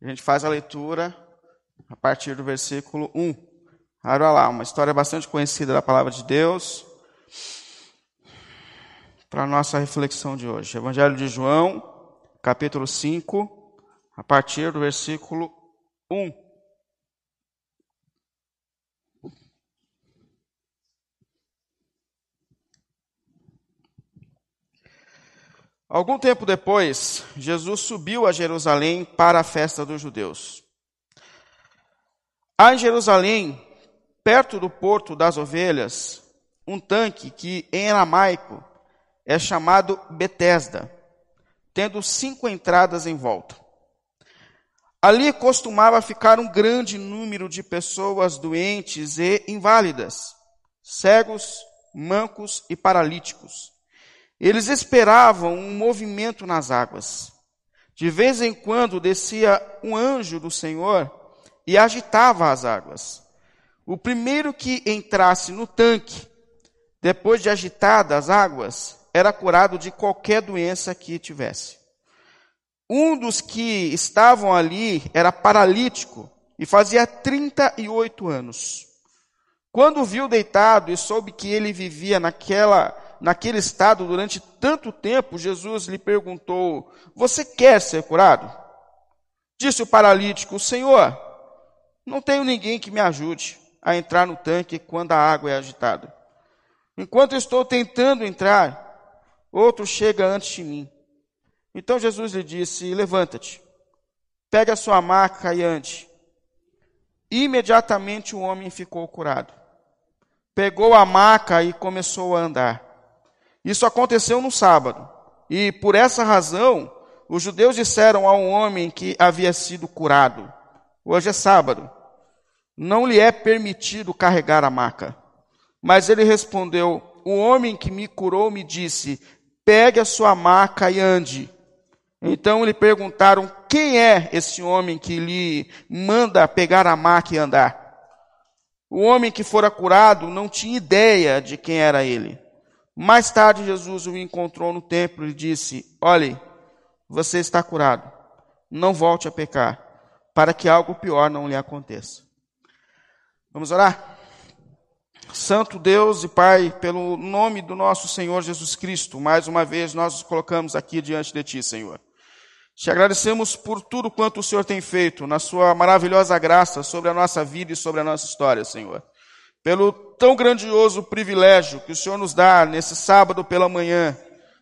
A gente faz a leitura a partir do versículo 1. Abra lá, uma história bastante conhecida da palavra de Deus. Para a nossa reflexão de hoje. Evangelho de João, capítulo 5, a partir do versículo 1. Algum tempo depois, Jesus subiu a Jerusalém para a festa dos judeus. Há em Jerusalém, perto do Porto das Ovelhas, um tanque que em aramaico é chamado Betesda, tendo cinco entradas em volta. Ali costumava ficar um grande número de pessoas doentes e inválidas, cegos, mancos e paralíticos eles esperavam um movimento nas águas. De vez em quando descia um anjo do Senhor e agitava as águas. O primeiro que entrasse no tanque, depois de agitadas as águas, era curado de qualquer doença que tivesse. Um dos que estavam ali era paralítico e fazia 38 anos. Quando viu deitado e soube que ele vivia naquela naquele estado durante tanto tempo, Jesus lhe perguntou: Você quer ser curado? Disse o paralítico: Senhor, não tenho ninguém que me ajude a entrar no tanque quando a água é agitada. Enquanto estou tentando entrar, outro chega antes de mim. Então Jesus lhe disse: Levanta-te, pegue a sua maca e ande. Imediatamente o homem ficou curado. Pegou a maca e começou a andar. Isso aconteceu no sábado. E por essa razão, os judeus disseram a um homem que havia sido curado: Hoje é sábado, não lhe é permitido carregar a maca. Mas ele respondeu: O homem que me curou me disse: Pegue a sua maca e ande. Então lhe perguntaram: Quem é esse homem que lhe manda pegar a maca e andar? O homem que fora curado não tinha ideia de quem era ele. Mais tarde, Jesus o encontrou no templo e disse: Olhe, você está curado. Não volte a pecar, para que algo pior não lhe aconteça. Vamos orar? Santo Deus e Pai, pelo nome do nosso Senhor Jesus Cristo, mais uma vez nós nos colocamos aqui diante de Ti, Senhor. Te agradecemos por tudo quanto o Senhor tem feito, na Sua maravilhosa graça sobre a nossa vida e sobre a nossa história, Senhor pelo tão grandioso privilégio que o Senhor nos dá nesse sábado pela manhã,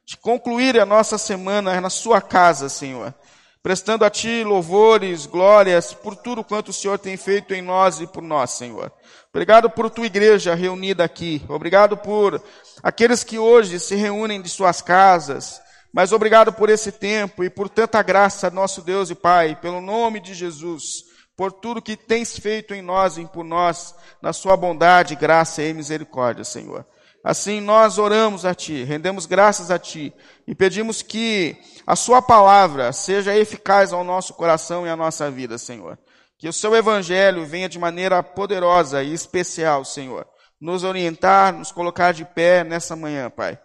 de concluir a nossa semana na Sua casa, Senhor, prestando a Ti louvores, glórias por tudo quanto o Senhor tem feito em nós e por nós, Senhor. Obrigado por Tua igreja reunida aqui. Obrigado por aqueles que hoje se reúnem de suas casas. Mas obrigado por esse tempo e por tanta graça, nosso Deus e Pai, pelo nome de Jesus por tudo que tens feito em nós e por nós, na sua bondade, graça e misericórdia, Senhor. Assim nós oramos a Ti, rendemos graças a Ti e pedimos que a Sua palavra seja eficaz ao nosso coração e à nossa vida, Senhor. Que o Seu Evangelho venha de maneira poderosa e especial, Senhor, nos orientar, nos colocar de pé nessa manhã, Pai.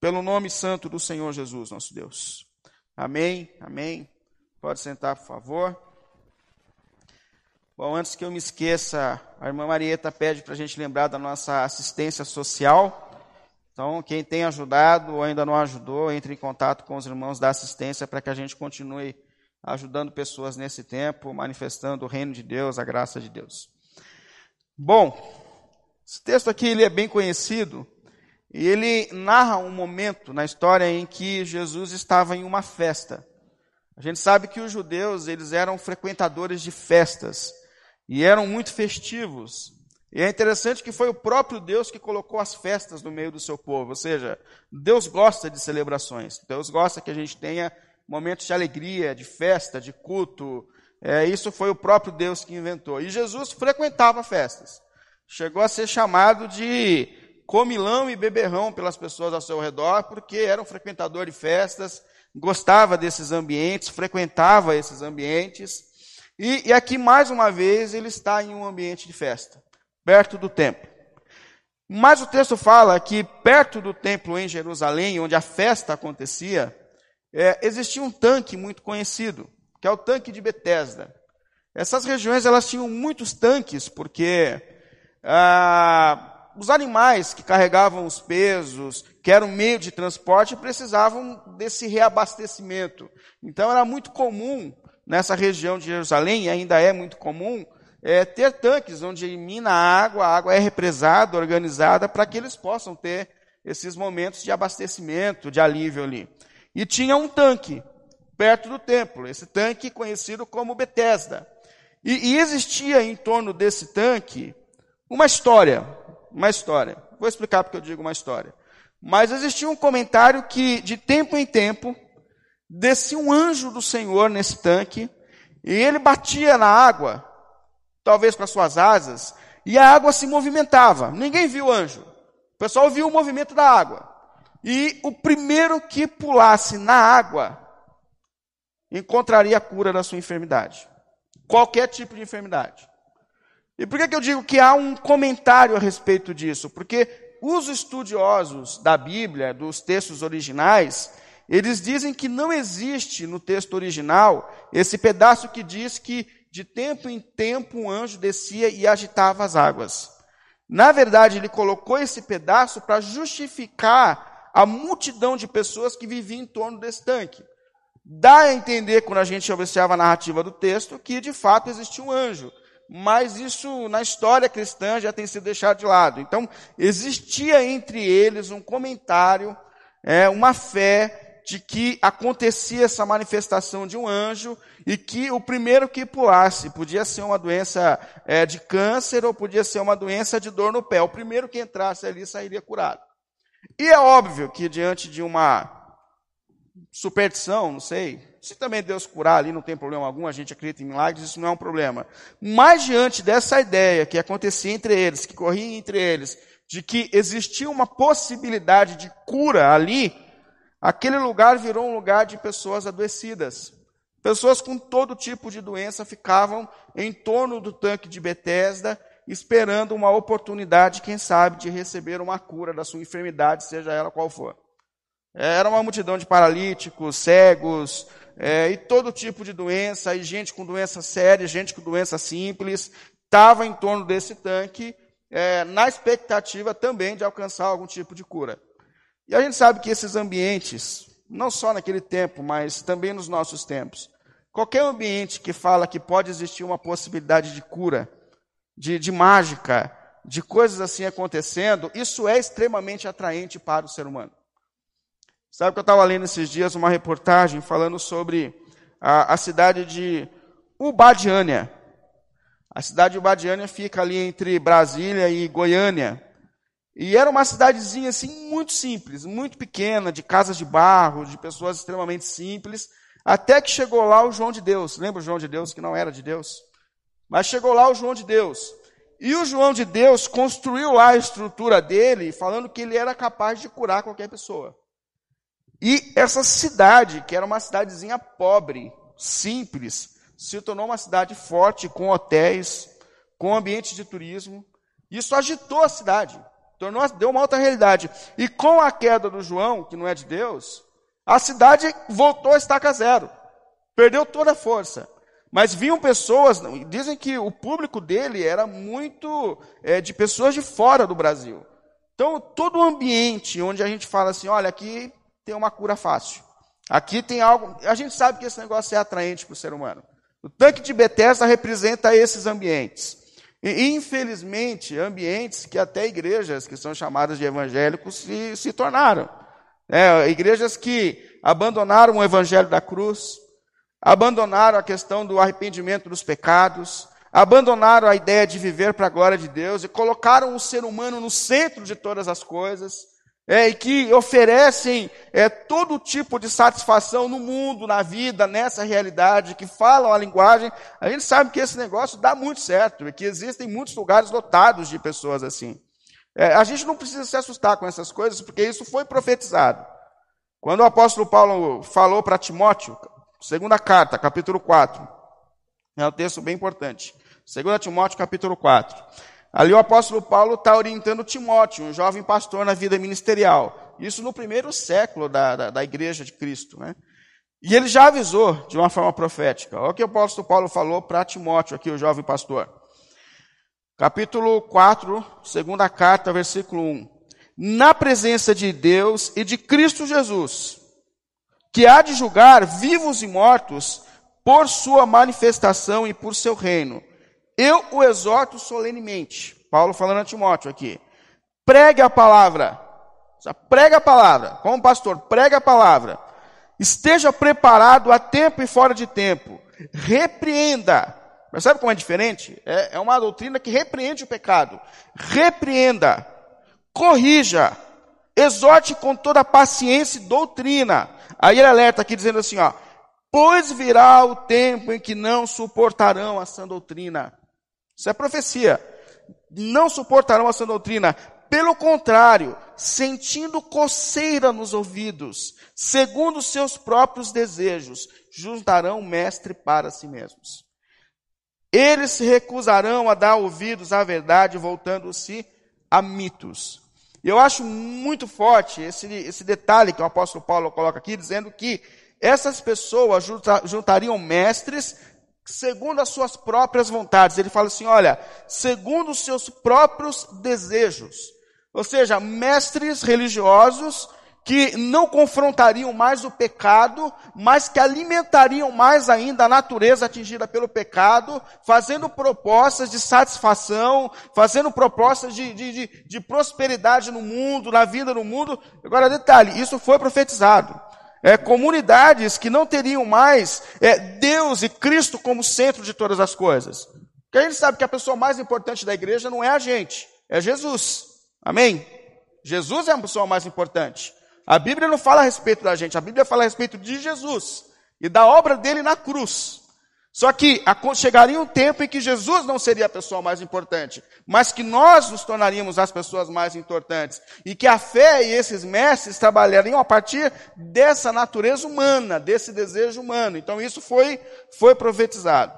Pelo nome santo do Senhor Jesus, nosso Deus. Amém, amém. Pode sentar, por favor. Bom, antes que eu me esqueça, a irmã Marieta pede para a gente lembrar da nossa assistência social. Então, quem tem ajudado ou ainda não ajudou, entre em contato com os irmãos da assistência para que a gente continue ajudando pessoas nesse tempo, manifestando o reino de Deus, a graça de Deus. Bom, esse texto aqui ele é bem conhecido e ele narra um momento na história em que Jesus estava em uma festa. A gente sabe que os judeus eles eram frequentadores de festas e eram muito festivos. E é interessante que foi o próprio Deus que colocou as festas no meio do seu povo. Ou seja, Deus gosta de celebrações. Deus gosta que a gente tenha momentos de alegria, de festa, de culto. É, isso foi o próprio Deus que inventou. E Jesus frequentava festas. Chegou a ser chamado de comilão e beberrão pelas pessoas ao seu redor, porque era um frequentador de festas, gostava desses ambientes, frequentava esses ambientes. E, e aqui, mais uma vez, ele está em um ambiente de festa, perto do templo. Mas o texto fala que perto do templo em Jerusalém, onde a festa acontecia, é, existia um tanque muito conhecido, que é o tanque de Betesda. Essas regiões elas tinham muitos tanques, porque ah, os animais que carregavam os pesos, que eram meio de transporte, precisavam desse reabastecimento. Então era muito comum nessa região de Jerusalém, e ainda é muito comum, é, ter tanques onde mina a água, a água é represada, organizada, para que eles possam ter esses momentos de abastecimento, de alívio ali. E tinha um tanque perto do templo, esse tanque conhecido como Betesda. E, e existia em torno desse tanque uma história, uma história. Vou explicar porque eu digo uma história. Mas existia um comentário que, de tempo em tempo, descia um anjo do Senhor nesse tanque, e ele batia na água, talvez com as suas asas, e a água se movimentava. Ninguém viu o anjo. O pessoal viu o movimento da água. E o primeiro que pulasse na água encontraria a cura da sua enfermidade. Qualquer tipo de enfermidade. E por que, que eu digo que há um comentário a respeito disso? Porque os estudiosos da Bíblia, dos textos originais, eles dizem que não existe no texto original esse pedaço que diz que de tempo em tempo um anjo descia e agitava as águas. Na verdade, ele colocou esse pedaço para justificar a multidão de pessoas que viviam em torno desse tanque. Dá a entender, quando a gente observa a narrativa do texto, que de fato existia um anjo. Mas isso na história cristã já tem sido deixado de lado. Então, existia entre eles um comentário, é, uma fé de que acontecia essa manifestação de um anjo e que o primeiro que pulasse podia ser uma doença é, de câncer ou podia ser uma doença de dor no pé. O primeiro que entrasse ali sairia curado. E é óbvio que diante de uma superstição, não sei, se também Deus curar ali não tem problema algum, a gente acredita em milagres, isso não é um problema. Mas diante dessa ideia que acontecia entre eles, que corria entre eles, de que existia uma possibilidade de cura ali, Aquele lugar virou um lugar de pessoas adoecidas. Pessoas com todo tipo de doença ficavam em torno do tanque de Betesda, esperando uma oportunidade, quem sabe, de receber uma cura da sua enfermidade, seja ela qual for. Era uma multidão de paralíticos, cegos, é, e todo tipo de doença, e gente com doença séria, gente com doença simples, estava em torno desse tanque, é, na expectativa também de alcançar algum tipo de cura. E a gente sabe que esses ambientes, não só naquele tempo, mas também nos nossos tempos, qualquer ambiente que fala que pode existir uma possibilidade de cura, de, de mágica, de coisas assim acontecendo, isso é extremamente atraente para o ser humano. Sabe que eu estava lendo esses dias uma reportagem falando sobre a, a cidade de Ubadiânia. A cidade de Ubadiânia fica ali entre Brasília e Goiânia. E era uma cidadezinha assim muito simples, muito pequena, de casas de barro, de pessoas extremamente simples, até que chegou lá o João de Deus. Lembra o João de Deus que não era de Deus? Mas chegou lá o João de Deus. E o João de Deus construiu lá a estrutura dele, falando que ele era capaz de curar qualquer pessoa. E essa cidade, que era uma cidadezinha pobre, simples, se tornou uma cidade forte, com hotéis, com ambiente de turismo. Isso agitou a cidade. Tornou, deu uma outra realidade. E com a queda do João, que não é de Deus, a cidade voltou a estaca zero. Perdeu toda a força. Mas vinham pessoas, dizem que o público dele era muito é, de pessoas de fora do Brasil. Então, todo o ambiente onde a gente fala assim, olha, aqui tem uma cura fácil. Aqui tem algo. A gente sabe que esse negócio é atraente para o ser humano. O tanque de Bethesda representa esses ambientes. E, infelizmente, ambientes que até igrejas que são chamadas de evangélicos se, se tornaram. É, igrejas que abandonaram o evangelho da cruz, abandonaram a questão do arrependimento dos pecados, abandonaram a ideia de viver para a glória de Deus e colocaram o ser humano no centro de todas as coisas é, e que oferecem é, todo tipo de satisfação no mundo, na vida, nessa realidade, que falam a linguagem, a gente sabe que esse negócio dá muito certo, e que existem muitos lugares lotados de pessoas assim. É, a gente não precisa se assustar com essas coisas, porque isso foi profetizado. Quando o apóstolo Paulo falou para Timóteo, segunda carta, capítulo 4, é um texto bem importante. Segunda Timóteo, capítulo 4. Ali o apóstolo Paulo está orientando Timóteo, um jovem pastor na vida ministerial. Isso no primeiro século da, da, da igreja de Cristo. Né? E ele já avisou de uma forma profética. Olha o que o apóstolo Paulo falou para Timóteo, aqui, o jovem pastor. Capítulo 4, segunda carta, versículo 1. Na presença de Deus e de Cristo Jesus, que há de julgar vivos e mortos por sua manifestação e por seu reino. Eu o exorto solenemente. Paulo falando a Timóteo aqui. Pregue a palavra. Prega a palavra. Como pastor, prega a palavra Esteja preparado a tempo e fora de tempo. Repreenda. Percebe como é diferente? É, é uma doutrina que repreende o pecado. Repreenda. Corrija. Exorte com toda paciência e doutrina. Aí ele alerta aqui dizendo assim, ó. Pois virá o tempo em que não suportarão a sã doutrina. Isso é profecia. Não suportarão a sã doutrina. Pelo contrário, sentindo coceira nos ouvidos, segundo seus próprios desejos, juntarão mestre para si mesmos. Eles se recusarão a dar ouvidos à verdade, voltando-se a mitos. Eu acho muito forte esse, esse detalhe que o apóstolo Paulo coloca aqui, dizendo que essas pessoas juntariam mestres segundo as suas próprias vontades. Ele fala assim: olha, segundo os seus próprios desejos. Ou seja, mestres religiosos que não confrontariam mais o pecado, mas que alimentariam mais ainda a natureza atingida pelo pecado, fazendo propostas de satisfação, fazendo propostas de, de, de, de prosperidade no mundo, na vida no mundo. Agora, detalhe, isso foi profetizado. É, comunidades que não teriam mais é, Deus e Cristo como centro de todas as coisas. Porque a gente sabe que a pessoa mais importante da igreja não é a gente, é Jesus. Amém? Jesus é a pessoa mais importante. A Bíblia não fala a respeito da gente, a Bíblia fala a respeito de Jesus e da obra dele na cruz. Só que chegaria um tempo em que Jesus não seria a pessoa mais importante, mas que nós nos tornaríamos as pessoas mais importantes. E que a fé e esses mestres trabalhariam a partir dessa natureza humana, desse desejo humano. Então isso foi, foi profetizado.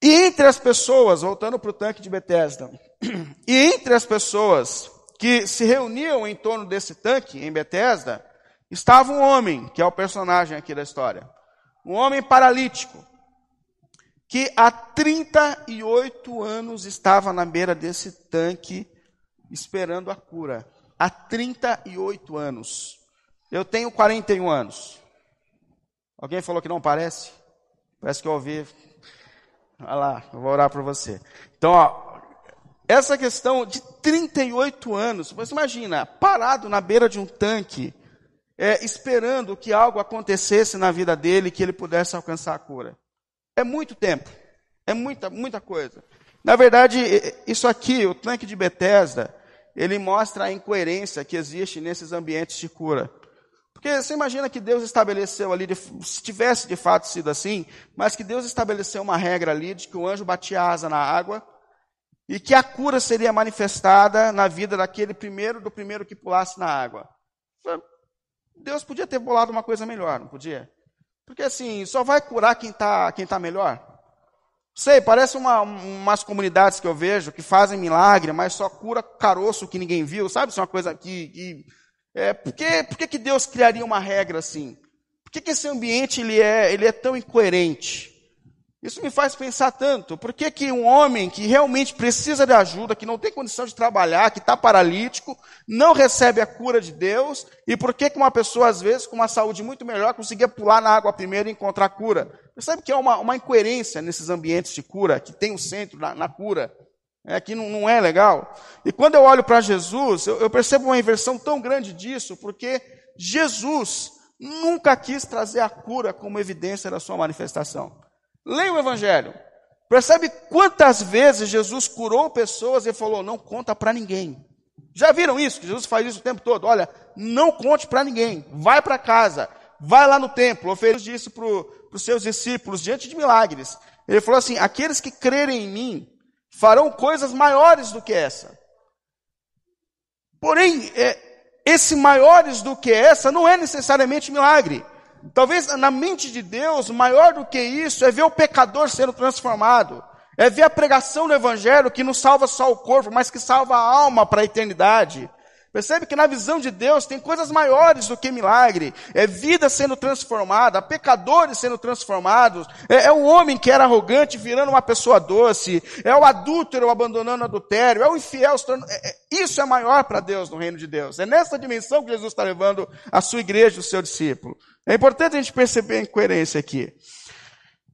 E entre as pessoas, voltando para o tanque de Bethesda, e entre as pessoas que se reuniam em torno desse tanque, em Bethesda, estava um homem, que é o personagem aqui da história. Um homem paralítico, que há 38 anos estava na beira desse tanque, esperando a cura. Há 38 anos. Eu tenho 41 anos. Alguém falou que não parece? Parece que eu ouvi. Olha lá, eu vou orar por você. Então, ó, essa questão de 38 anos, você imagina, parado na beira de um tanque, é, esperando que algo acontecesse na vida dele, que ele pudesse alcançar a cura. É muito tempo, é muita, muita coisa. Na verdade, isso aqui, o tanque de Bethesda, ele mostra a incoerência que existe nesses ambientes de cura. Porque você imagina que Deus estabeleceu ali, se tivesse de fato sido assim, mas que Deus estabeleceu uma regra ali de que o anjo batia asa na água e que a cura seria manifestada na vida daquele primeiro, do primeiro que pulasse na água. Deus podia ter bolado uma coisa melhor, não podia? Porque assim, só vai curar quem está quem tá melhor. Sei, parece uma, umas comunidades que eu vejo que fazem milagre, mas só cura caroço que ninguém viu, sabe? Isso é uma coisa que. que é, por que, por que, que Deus criaria uma regra assim? Por que, que esse ambiente ele é, ele é tão incoerente? Isso me faz pensar tanto. Por que, que um homem que realmente precisa de ajuda, que não tem condição de trabalhar, que está paralítico, não recebe a cura de Deus? E por que, que uma pessoa, às vezes, com uma saúde muito melhor, conseguia pular na água primeiro e encontrar cura? Percebe que é uma, uma incoerência nesses ambientes de cura, que tem o um centro na, na, cura. É, que não, não, é legal. E quando eu olho para Jesus, eu, eu percebo uma inversão tão grande disso, porque Jesus nunca quis trazer a cura como evidência da sua manifestação. Leia o Evangelho. Percebe quantas vezes Jesus curou pessoas e falou: não conta para ninguém. Já viram isso? Jesus faz isso o tempo todo. Olha, não conte para ninguém. Vai para casa. Vai lá no templo. Oferece isso para os seus discípulos diante de milagres. Ele falou assim: aqueles que crerem em mim farão coisas maiores do que essa. Porém, é, esse maiores do que essa não é necessariamente milagre. Talvez na mente de Deus, maior do que isso, é ver o pecador sendo transformado. É ver a pregação do Evangelho que não salva só o corpo, mas que salva a alma para a eternidade. Percebe que na visão de Deus tem coisas maiores do que milagre. É vida sendo transformada, pecadores sendo transformados. É, é o homem que era arrogante virando uma pessoa doce. É o adúltero abandonando o adultério. É o infiel tornando... É, é, isso é maior para Deus no reino de Deus. É nessa dimensão que Jesus está levando a sua igreja, o seu discípulo. É importante a gente perceber a incoerência aqui.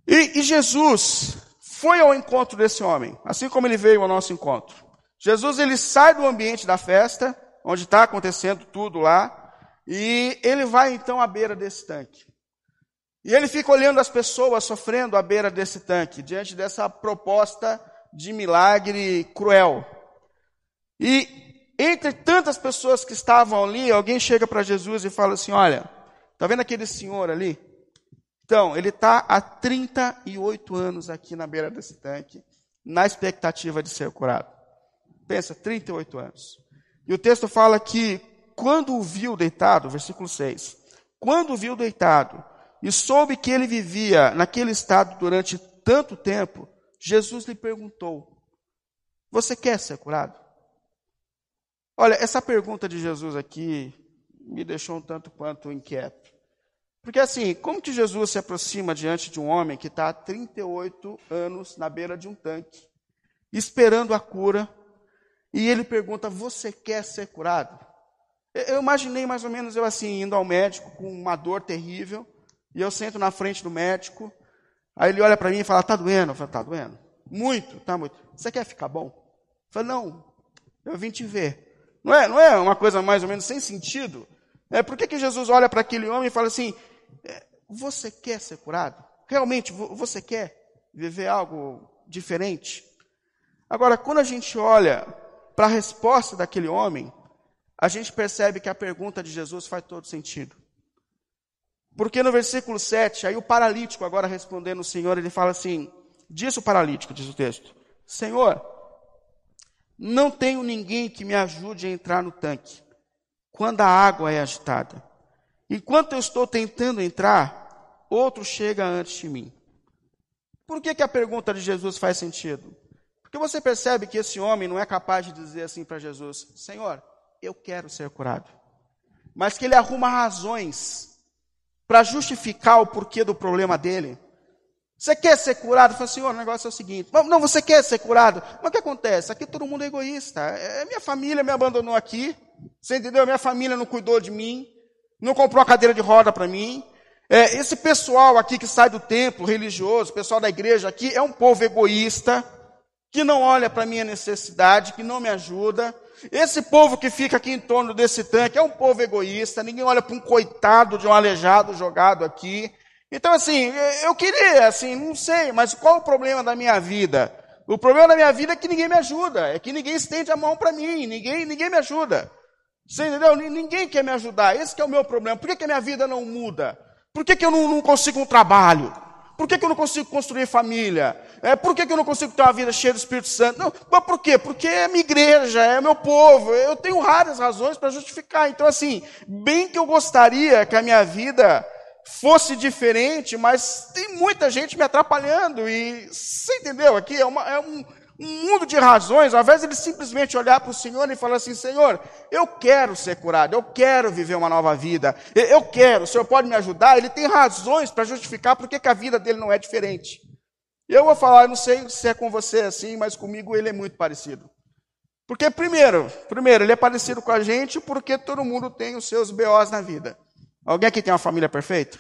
E, e Jesus foi ao encontro desse homem, assim como ele veio ao nosso encontro. Jesus ele sai do ambiente da festa onde está acontecendo tudo lá, e ele vai então à beira desse tanque. E ele fica olhando as pessoas sofrendo à beira desse tanque, diante dessa proposta de milagre cruel. E entre tantas pessoas que estavam ali, alguém chega para Jesus e fala assim: Olha, tá vendo aquele senhor ali? Então, ele está há 38 anos aqui na beira desse tanque, na expectativa de ser curado. Pensa, 38 anos. E o texto fala que quando o viu deitado, versículo 6, quando o viu deitado e soube que ele vivia naquele estado durante tanto tempo, Jesus lhe perguntou: Você quer ser curado? Olha, essa pergunta de Jesus aqui me deixou um tanto quanto inquieto. Porque assim, como que Jesus se aproxima diante de um homem que está há 38 anos na beira de um tanque, esperando a cura, e ele pergunta: Você quer ser curado? Eu imaginei mais ou menos eu assim, indo ao médico com uma dor terrível, e eu sento na frente do médico, aí ele olha para mim e fala: Está doendo? Eu falo: Está doendo? Muito, tá muito. Você quer ficar bom? Eu falo: Não, eu vim te ver. Não é, não é uma coisa mais ou menos sem sentido? É, por que, que Jesus olha para aquele homem e fala assim: é, Você quer ser curado? Realmente, você quer viver algo diferente? Agora, quando a gente olha para a resposta daquele homem, a gente percebe que a pergunta de Jesus faz todo sentido. Porque no versículo 7, aí o paralítico agora respondendo o Senhor, ele fala assim: Diz o paralítico, diz o texto: Senhor, não tenho ninguém que me ajude a entrar no tanque quando a água é agitada. Enquanto eu estou tentando entrar, outro chega antes de mim. Por que, que a pergunta de Jesus faz sentido? Porque você percebe que esse homem não é capaz de dizer assim para Jesus: Senhor, eu quero ser curado. Mas que ele arruma razões para justificar o porquê do problema dele. Você quer ser curado? Fala, Senhor, o negócio é o seguinte. Não, você quer ser curado? Mas o que acontece? Aqui todo mundo é egoísta. É, minha família me abandonou aqui. Você entendeu? Minha família não cuidou de mim. Não comprou a cadeira de roda para mim. É, esse pessoal aqui que sai do templo religioso, pessoal da igreja aqui, é um povo egoísta que não olha para a minha necessidade, que não me ajuda. Esse povo que fica aqui em torno desse tanque é um povo egoísta, ninguém olha para um coitado de um aleijado jogado aqui. Então, assim, eu queria, assim, não sei, mas qual o problema da minha vida? O problema da minha vida é que ninguém me ajuda, é que ninguém estende a mão para mim, ninguém, ninguém me ajuda. Você entendeu? Ninguém quer me ajudar, esse é o meu problema. Por que, que a minha vida não muda? Por que, que eu não, não consigo um trabalho? Por que, que eu não consigo construir família? É, por que, que eu não consigo ter uma vida cheia do Espírito Santo? Não, mas por quê? Porque é minha igreja, é meu povo. Eu tenho raras razões para justificar. Então, assim, bem que eu gostaria que a minha vida fosse diferente, mas tem muita gente me atrapalhando. E você entendeu? Aqui é, uma, é um, um mundo de razões, ao invés de ele simplesmente olhar para o Senhor e falar assim: Senhor, eu quero ser curado, eu quero viver uma nova vida, eu quero, o Senhor pode me ajudar. Ele tem razões para justificar porque que a vida dele não é diferente. Eu vou falar, não sei se é com você assim, mas comigo ele é muito parecido. Porque, primeiro, primeiro, ele é parecido com a gente porque todo mundo tem os seus BOs na vida. Alguém aqui tem uma família perfeita?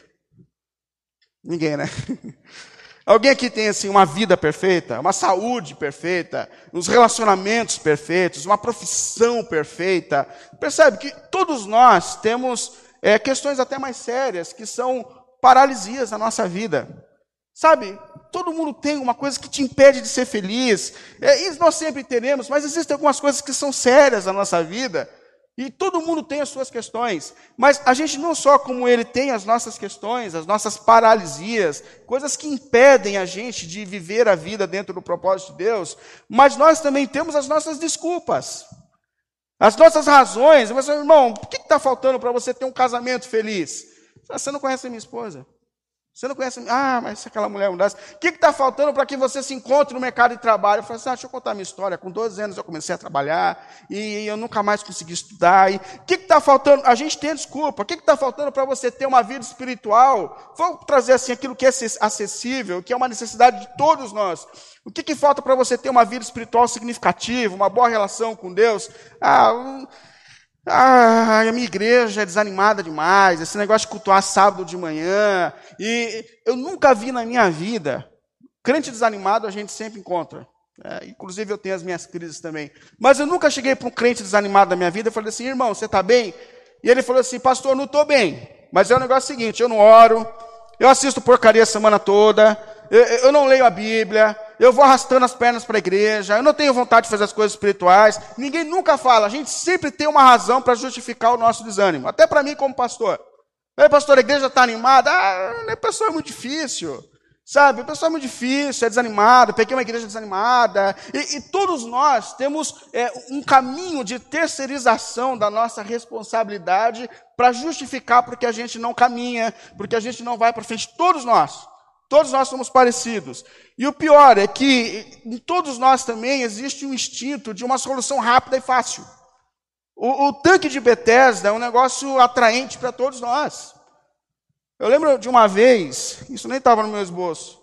Ninguém, né? Alguém aqui tem assim uma vida perfeita, uma saúde perfeita, uns relacionamentos perfeitos, uma profissão perfeita? Percebe que todos nós temos é, questões até mais sérias que são paralisias na nossa vida. Sabe? Todo mundo tem uma coisa que te impede de ser feliz. É, isso nós sempre teremos, mas existem algumas coisas que são sérias na nossa vida e todo mundo tem as suas questões, mas a gente não só como ele tem as nossas questões, as nossas paralisias, coisas que impedem a gente de viver a vida dentro do propósito de Deus, mas nós também temos as nossas desculpas, as nossas razões. Mas, irmão, por que está faltando para você ter um casamento feliz? Você não conhece a minha esposa. Você não conhece, ah, mas aquela mulher mudasse. O que está faltando para que você se encontre no mercado de trabalho? Eu falei assim, ah, deixa eu contar minha história. Com 12 anos eu comecei a trabalhar e eu nunca mais consegui estudar. o que está faltando? A gente tem desculpa. O que está faltando para você ter uma vida espiritual? Vou trazer assim aquilo que é acessível, que é uma necessidade de todos nós. O que, que falta para você ter uma vida espiritual significativa, uma boa relação com Deus? Ah, um, ah, a minha igreja é desanimada demais, esse negócio de cultuar sábado de manhã. E eu nunca vi na minha vida, crente desanimado a gente sempre encontra. É, inclusive eu tenho as minhas crises também. Mas eu nunca cheguei para um crente desanimado da minha vida e falei assim, irmão, você está bem? E ele falou assim, pastor, não estou bem. Mas é o negócio seguinte, eu não oro, eu assisto porcaria a semana toda, eu, eu não leio a Bíblia, eu vou arrastando as pernas para a igreja, eu não tenho vontade de fazer as coisas espirituais. Ninguém nunca fala, a gente sempre tem uma razão para justificar o nosso desânimo. Até para mim, como pastor. Ei, pastor, a igreja está animada? Ah, a pessoa é muito difícil. Sabe, a pessoa é muito difícil, é desanimada, peguei uma igreja desanimada. E, e todos nós temos é, um caminho de terceirização da nossa responsabilidade para justificar porque a gente não caminha, porque a gente não vai para frente. Todos nós. Todos nós somos parecidos. E o pior é que em todos nós também existe um instinto de uma solução rápida e fácil. O, o tanque de Bethesda é um negócio atraente para todos nós. Eu lembro de uma vez, isso nem estava no meu esboço,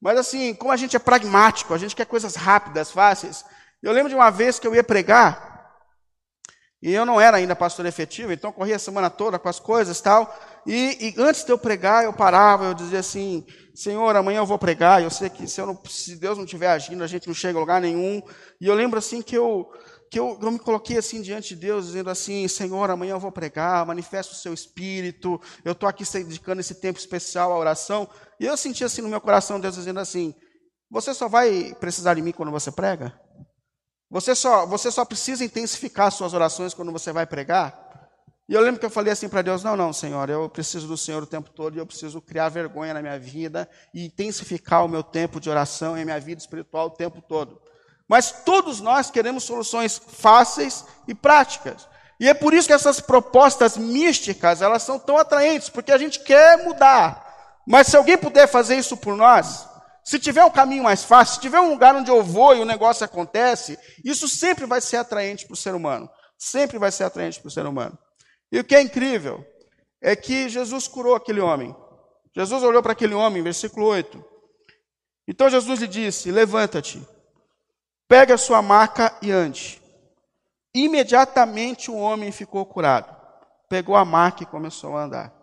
mas assim, como a gente é pragmático, a gente quer coisas rápidas, fáceis. Eu lembro de uma vez que eu ia pregar, e eu não era ainda pastor efetivo, então corria a semana toda com as coisas tal. E, e antes de eu pregar, eu parava, eu dizia assim: Senhor, amanhã eu vou pregar. Eu sei que se, não, se Deus não estiver agindo, a gente não chega a lugar nenhum. E eu lembro assim que eu que eu, eu me coloquei assim diante de Deus, dizendo assim: Senhor, amanhã eu vou pregar, manifesta o seu espírito. Eu estou aqui dedicando esse tempo especial à oração. E eu senti assim no meu coração Deus dizendo assim: Você só vai precisar de mim quando você prega? Você só, você só precisa intensificar suas orações quando você vai pregar? E eu lembro que eu falei assim para Deus: não, não, Senhor, eu preciso do Senhor o tempo todo e eu preciso criar vergonha na minha vida e intensificar o meu tempo de oração e a minha vida espiritual o tempo todo. Mas todos nós queremos soluções fáceis e práticas. E é por isso que essas propostas místicas, elas são tão atraentes, porque a gente quer mudar. Mas se alguém puder fazer isso por nós, se tiver um caminho mais fácil, se tiver um lugar onde eu vou e o negócio acontece, isso sempre vai ser atraente para o ser humano. Sempre vai ser atraente para o ser humano. E o que é incrível é que Jesus curou aquele homem. Jesus olhou para aquele homem, versículo 8. Então Jesus lhe disse: Levanta-te, pega a sua maca e ande. Imediatamente o homem ficou curado. Pegou a maca e começou a andar.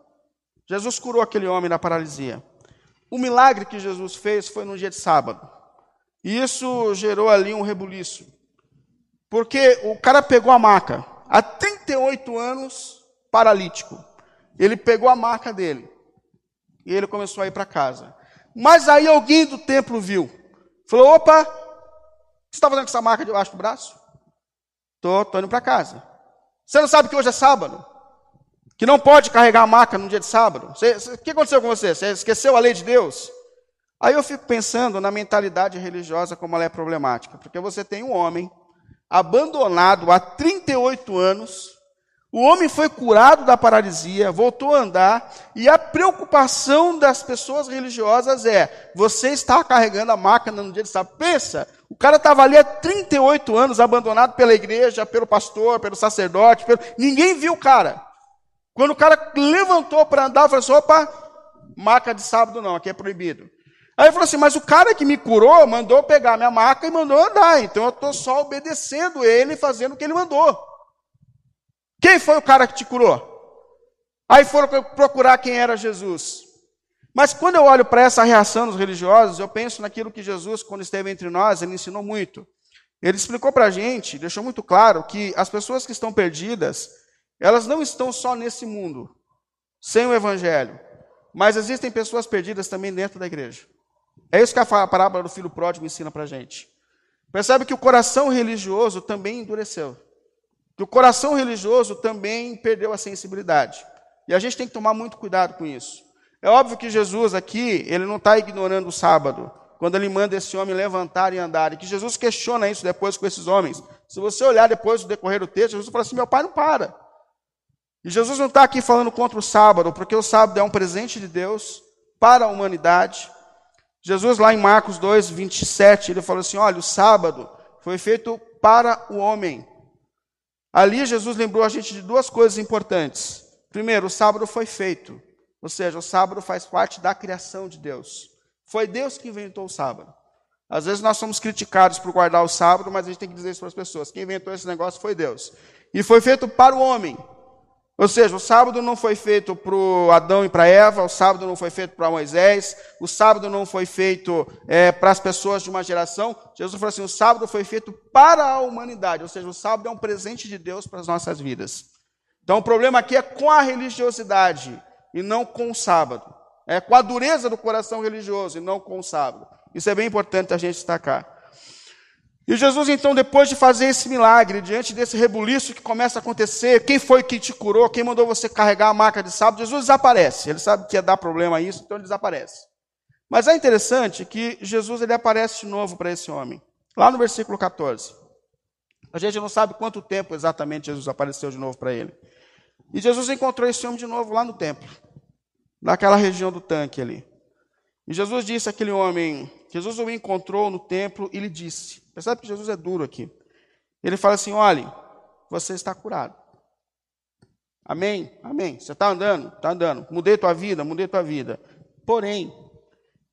Jesus curou aquele homem da paralisia. O milagre que Jesus fez foi no dia de sábado. E isso gerou ali um rebuliço. Porque o cara pegou a maca, há 38 anos, paralítico. Ele pegou a maca dele. E ele começou a ir para casa. Mas aí alguém do templo viu. Falou: opa, você está fazendo com essa maca debaixo do braço? Estou, estou indo para casa. Você não sabe que hoje é sábado? que não pode carregar a maca no dia de sábado. o que aconteceu com você? Você esqueceu a lei de Deus? Aí eu fico pensando na mentalidade religiosa como ela é problemática, porque você tem um homem abandonado há 38 anos, o homem foi curado da paralisia, voltou a andar, e a preocupação das pessoas religiosas é: você está carregando a máquina no dia de sábado. Pensa, o cara estava ali há 38 anos, abandonado pela igreja, pelo pastor, pelo sacerdote, pelo... ninguém viu o cara. Quando o cara levantou para andar, falei assim: opa, maca de sábado não, aqui é proibido. Aí ele falou assim: mas o cara que me curou mandou pegar minha maca e mandou andar, então eu estou só obedecendo ele, fazendo o que ele mandou. Quem foi o cara que te curou? Aí foram procurar quem era Jesus. Mas quando eu olho para essa reação dos religiosos, eu penso naquilo que Jesus, quando esteve entre nós, ele ensinou muito. Ele explicou para a gente, deixou muito claro que as pessoas que estão perdidas, elas não estão só nesse mundo, sem o Evangelho, mas existem pessoas perdidas também dentro da igreja. É isso que a parábola do filho pródigo ensina para a gente. Percebe que o coração religioso também endureceu. Que o coração religioso também perdeu a sensibilidade. E a gente tem que tomar muito cuidado com isso. É óbvio que Jesus aqui, ele não está ignorando o sábado, quando ele manda esse homem levantar e andar. E que Jesus questiona isso depois com esses homens. Se você olhar depois do decorrer do texto, Jesus fala assim: meu pai não para. E Jesus não está aqui falando contra o sábado, porque o sábado é um presente de Deus, para a humanidade. Jesus, lá em Marcos 2, 27, ele falou assim: olha, o sábado foi feito para o homem. Ali Jesus lembrou a gente de duas coisas importantes. Primeiro, o sábado foi feito, ou seja, o sábado faz parte da criação de Deus. Foi Deus que inventou o sábado. Às vezes nós somos criticados por guardar o sábado, mas a gente tem que dizer isso para as pessoas: quem inventou esse negócio foi Deus. E foi feito para o homem. Ou seja, o sábado não foi feito para Adão e para Eva, o sábado não foi feito para Moisés, o sábado não foi feito é, para as pessoas de uma geração. Jesus falou assim: o sábado foi feito para a humanidade, ou seja, o sábado é um presente de Deus para as nossas vidas. Então o problema aqui é com a religiosidade e não com o sábado. É com a dureza do coração religioso e não com o sábado. Isso é bem importante a gente destacar. E Jesus, então, depois de fazer esse milagre, diante desse rebuliço que começa a acontecer, quem foi que te curou, quem mandou você carregar a marca de sábado, Jesus desaparece. Ele sabe que ia dar problema isso, então ele desaparece. Mas é interessante que Jesus ele aparece de novo para esse homem. Lá no versículo 14. A gente não sabe quanto tempo exatamente Jesus apareceu de novo para ele. E Jesus encontrou esse homem de novo lá no templo, naquela região do tanque ali. E Jesus disse àquele homem, Jesus o encontrou no templo e lhe disse: Percebe que Jesus é duro aqui. Ele fala assim: olhe, você está curado. Amém? Amém. Você está andando? Está andando. Mudei tua vida, mudei tua vida. Porém,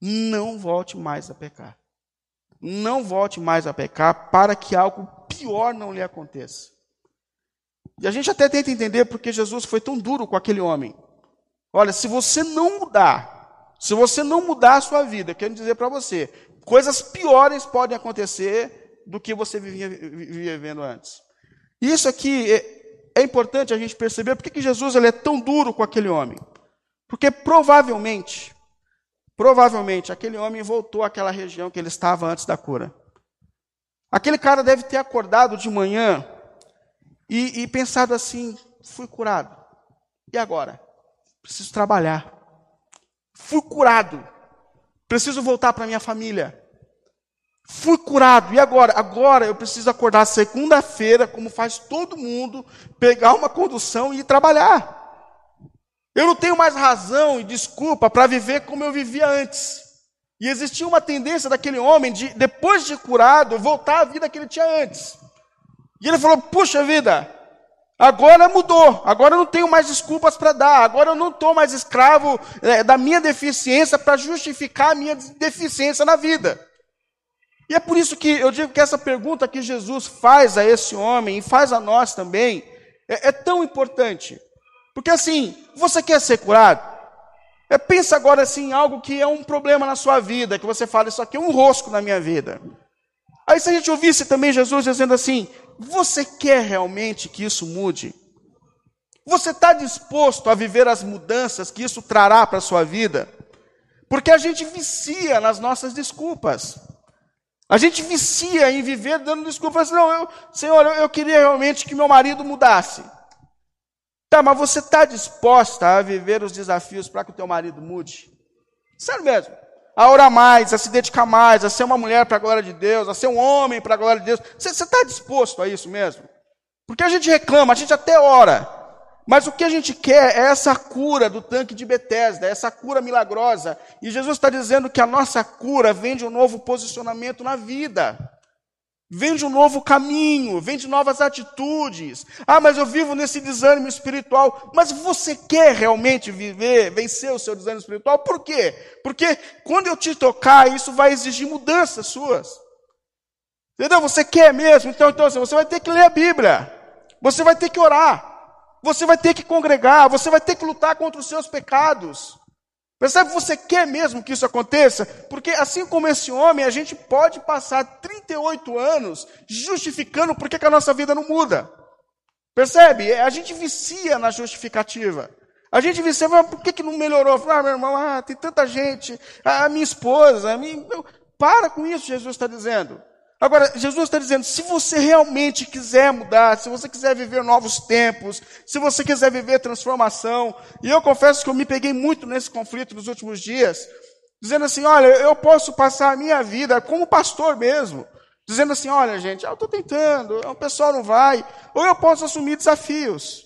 não volte mais a pecar. Não volte mais a pecar para que algo pior não lhe aconteça. E a gente até tenta entender porque Jesus foi tão duro com aquele homem. Olha, se você não mudar, se você não mudar a sua vida, quero dizer para você, coisas piores podem acontecer do que você vivia, vivendo antes. Isso aqui é, é importante a gente perceber porque que Jesus ele é tão duro com aquele homem. Porque provavelmente, provavelmente, aquele homem voltou àquela região que ele estava antes da cura. Aquele cara deve ter acordado de manhã e, e pensado assim: fui curado. E agora? Preciso trabalhar. Fui curado. Preciso voltar para minha família. Fui curado. E agora? Agora eu preciso acordar segunda-feira, como faz todo mundo, pegar uma condução e ir trabalhar. Eu não tenho mais razão e desculpa para viver como eu vivia antes. E existia uma tendência daquele homem de, depois de curado, voltar à vida que ele tinha antes. E ele falou: Puxa vida, Agora mudou, agora eu não tenho mais desculpas para dar, agora eu não estou mais escravo é, da minha deficiência para justificar a minha deficiência na vida. E é por isso que eu digo que essa pergunta que Jesus faz a esse homem e faz a nós também é, é tão importante. Porque assim, você quer ser curado? É, pensa agora assim em algo que é um problema na sua vida, que você fala, isso aqui é um rosco na minha vida. Aí se a gente ouvisse também Jesus dizendo assim, você quer realmente que isso mude? Você está disposto a viver as mudanças que isso trará para a sua vida? Porque a gente vicia nas nossas desculpas. A gente vicia em viver dando desculpas. Não, eu, Senhor, eu, eu queria realmente que meu marido mudasse. Tá, mas você está disposta a viver os desafios para que o teu marido mude? Sério mesmo a orar mais, a se dedicar mais, a ser uma mulher para a glória de Deus, a ser um homem para a glória de Deus. Você está disposto a isso mesmo? Porque a gente reclama, a gente até ora, mas o que a gente quer é essa cura do tanque de Betesda, essa cura milagrosa. E Jesus está dizendo que a nossa cura vem de um novo posicionamento na vida. Vem de um novo caminho, vem de novas atitudes. Ah, mas eu vivo nesse desânimo espiritual. Mas você quer realmente viver, vencer o seu desânimo espiritual? Por quê? Porque quando eu te tocar, isso vai exigir mudanças suas. Entendeu? Você quer mesmo? Então, então assim, você vai ter que ler a Bíblia. Você vai ter que orar. Você vai ter que congregar. Você vai ter que lutar contra os seus pecados. Percebe? Você quer mesmo que isso aconteça? Porque assim como esse homem, a gente pode passar 38 anos justificando por que a nossa vida não muda. Percebe? A gente vicia na justificativa. A gente vicia, por que, que não melhorou? Ah, meu irmão, ah, tem tanta gente, a minha esposa, a minha... Para com isso, Jesus está dizendo. Agora, Jesus está dizendo: se você realmente quiser mudar, se você quiser viver novos tempos, se você quiser viver transformação, e eu confesso que eu me peguei muito nesse conflito nos últimos dias, dizendo assim: olha, eu posso passar a minha vida como pastor mesmo, dizendo assim: olha, gente, eu estou tentando, o pessoal não vai, ou eu posso assumir desafios,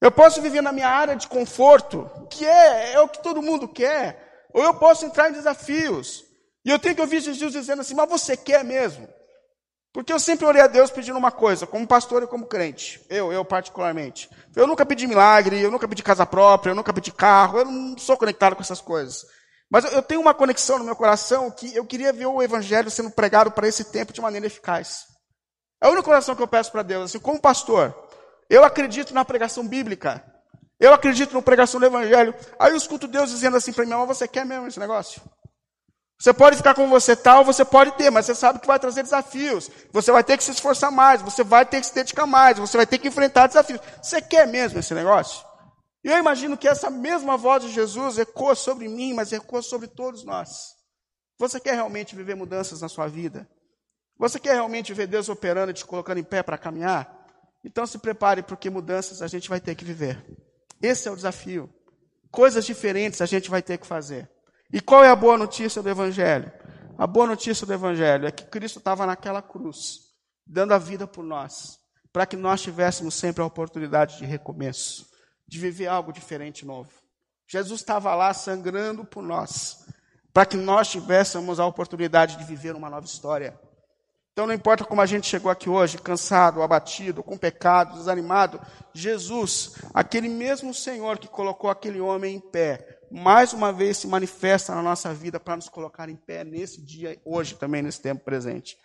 eu posso viver na minha área de conforto, que é, é o que todo mundo quer. Ou eu posso entrar em desafios. E eu tenho que ouvir Jesus dizendo assim: Mas você quer mesmo? Porque eu sempre orei a Deus pedindo uma coisa, como pastor e como crente. Eu, eu particularmente. Eu nunca pedi milagre, eu nunca pedi casa própria, eu nunca pedi carro, eu não sou conectado com essas coisas. Mas eu tenho uma conexão no meu coração que eu queria ver o evangelho sendo pregado para esse tempo de maneira eficaz. É a única oração que eu peço para Deus, assim, como pastor. Eu acredito na pregação bíblica. Eu acredito na pregação do evangelho. Aí eu escuto Deus dizendo assim para mim, mas você quer mesmo esse negócio? Você pode ficar como você ou você pode ter, mas você sabe que vai trazer desafios. Você vai ter que se esforçar mais, você vai ter que se dedicar mais, você vai ter que enfrentar desafios. Você quer mesmo esse negócio? E eu imagino que essa mesma voz de Jesus ecoa sobre mim, mas ecoa sobre todos nós. Você quer realmente viver mudanças na sua vida? Você quer realmente ver Deus operando e te colocando em pé para caminhar? Então se prepare, porque mudanças a gente vai ter que viver. Esse é o desafio. Coisas diferentes a gente vai ter que fazer. E qual é a boa notícia do Evangelho? A boa notícia do Evangelho é que Cristo estava naquela cruz, dando a vida por nós, para que nós tivéssemos sempre a oportunidade de recomeço, de viver algo diferente novo. Jesus estava lá sangrando por nós, para que nós tivéssemos a oportunidade de viver uma nova história. Então não importa como a gente chegou aqui hoje, cansado, abatido, com pecado, desanimado, Jesus, aquele mesmo Senhor que colocou aquele homem em pé, mais uma vez se manifesta na nossa vida para nos colocar em pé nesse dia, hoje também, nesse tempo presente.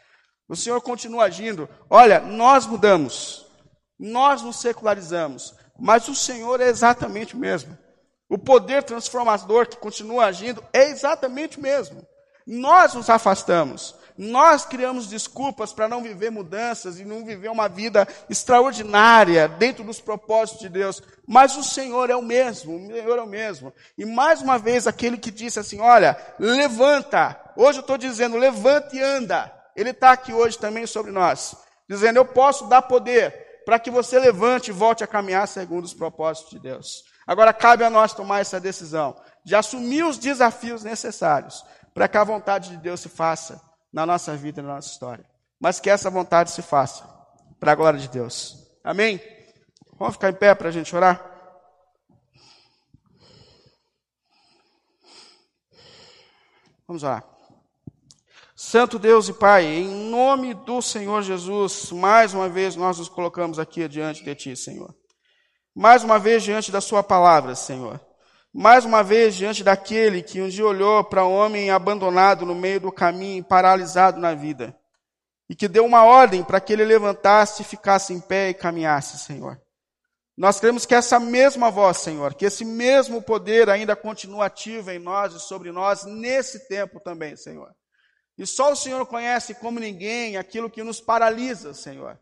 O Senhor continua agindo. Olha, nós mudamos, nós nos secularizamos, mas o Senhor é exatamente o mesmo. O poder transformador que continua agindo é exatamente o mesmo. Nós nos afastamos, nós criamos desculpas para não viver mudanças e não viver uma vida extraordinária dentro dos propósitos de Deus. Mas o Senhor é o mesmo, o Senhor é o mesmo. E mais uma vez, aquele que disse assim: Olha, levanta. Hoje eu estou dizendo, levanta e anda. Ele está aqui hoje também sobre nós, dizendo: Eu posso dar poder para que você levante e volte a caminhar segundo os propósitos de Deus. Agora cabe a nós tomar essa decisão de assumir os desafios necessários para que a vontade de Deus se faça na nossa vida, na nossa história. Mas que essa vontade se faça para a glória de Deus. Amém? Vamos ficar em pé para a gente orar? Vamos orar. Santo Deus e Pai, em nome do Senhor Jesus, mais uma vez nós nos colocamos aqui diante de Ti, Senhor. Mais uma vez diante da Sua palavra, Senhor mais uma vez diante daquele que um dia olhou para um homem abandonado no meio do caminho, paralisado na vida, e que deu uma ordem para que ele levantasse, ficasse em pé e caminhasse, Senhor. Nós queremos que essa mesma voz, Senhor, que esse mesmo poder ainda continue ativo em nós e sobre nós nesse tempo também, Senhor. E só o Senhor conhece como ninguém aquilo que nos paralisa, Senhor.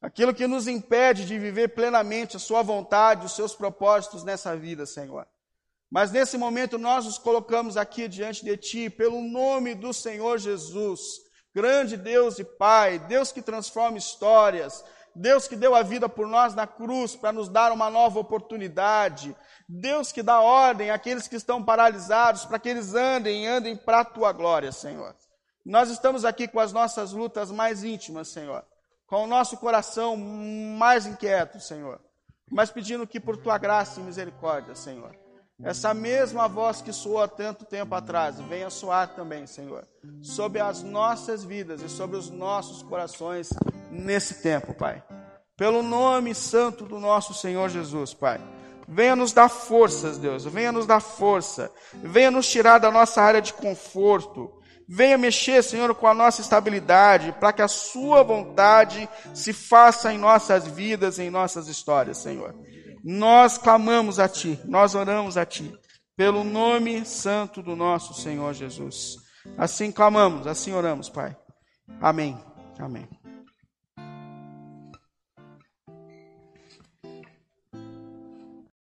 Aquilo que nos impede de viver plenamente a Sua vontade, os Seus propósitos nessa vida, Senhor. Mas nesse momento nós nos colocamos aqui diante de Ti, pelo nome do Senhor Jesus, grande Deus e Pai, Deus que transforma histórias, Deus que deu a vida por nós na cruz para nos dar uma nova oportunidade, Deus que dá ordem àqueles que estão paralisados para que eles andem andem para a Tua glória, Senhor. Nós estamos aqui com as nossas lutas mais íntimas, Senhor, com o nosso coração mais inquieto, Senhor, mas pedindo que por Tua graça e misericórdia, Senhor, essa mesma voz que soou tanto tempo atrás, venha soar também, Senhor, sobre as nossas vidas e sobre os nossos corações nesse tempo, Pai. Pelo nome santo do nosso Senhor Jesus, Pai. Venha nos dar forças, Deus. Venha nos dar força. Venha nos tirar da nossa área de conforto. Venha mexer, Senhor, com a nossa estabilidade, para que a Sua vontade se faça em nossas vidas, em nossas histórias, Senhor. Nós clamamos a Ti, nós oramos a Ti, pelo nome santo do nosso Senhor Jesus. Assim clamamos, assim oramos, Pai. Amém. Amém.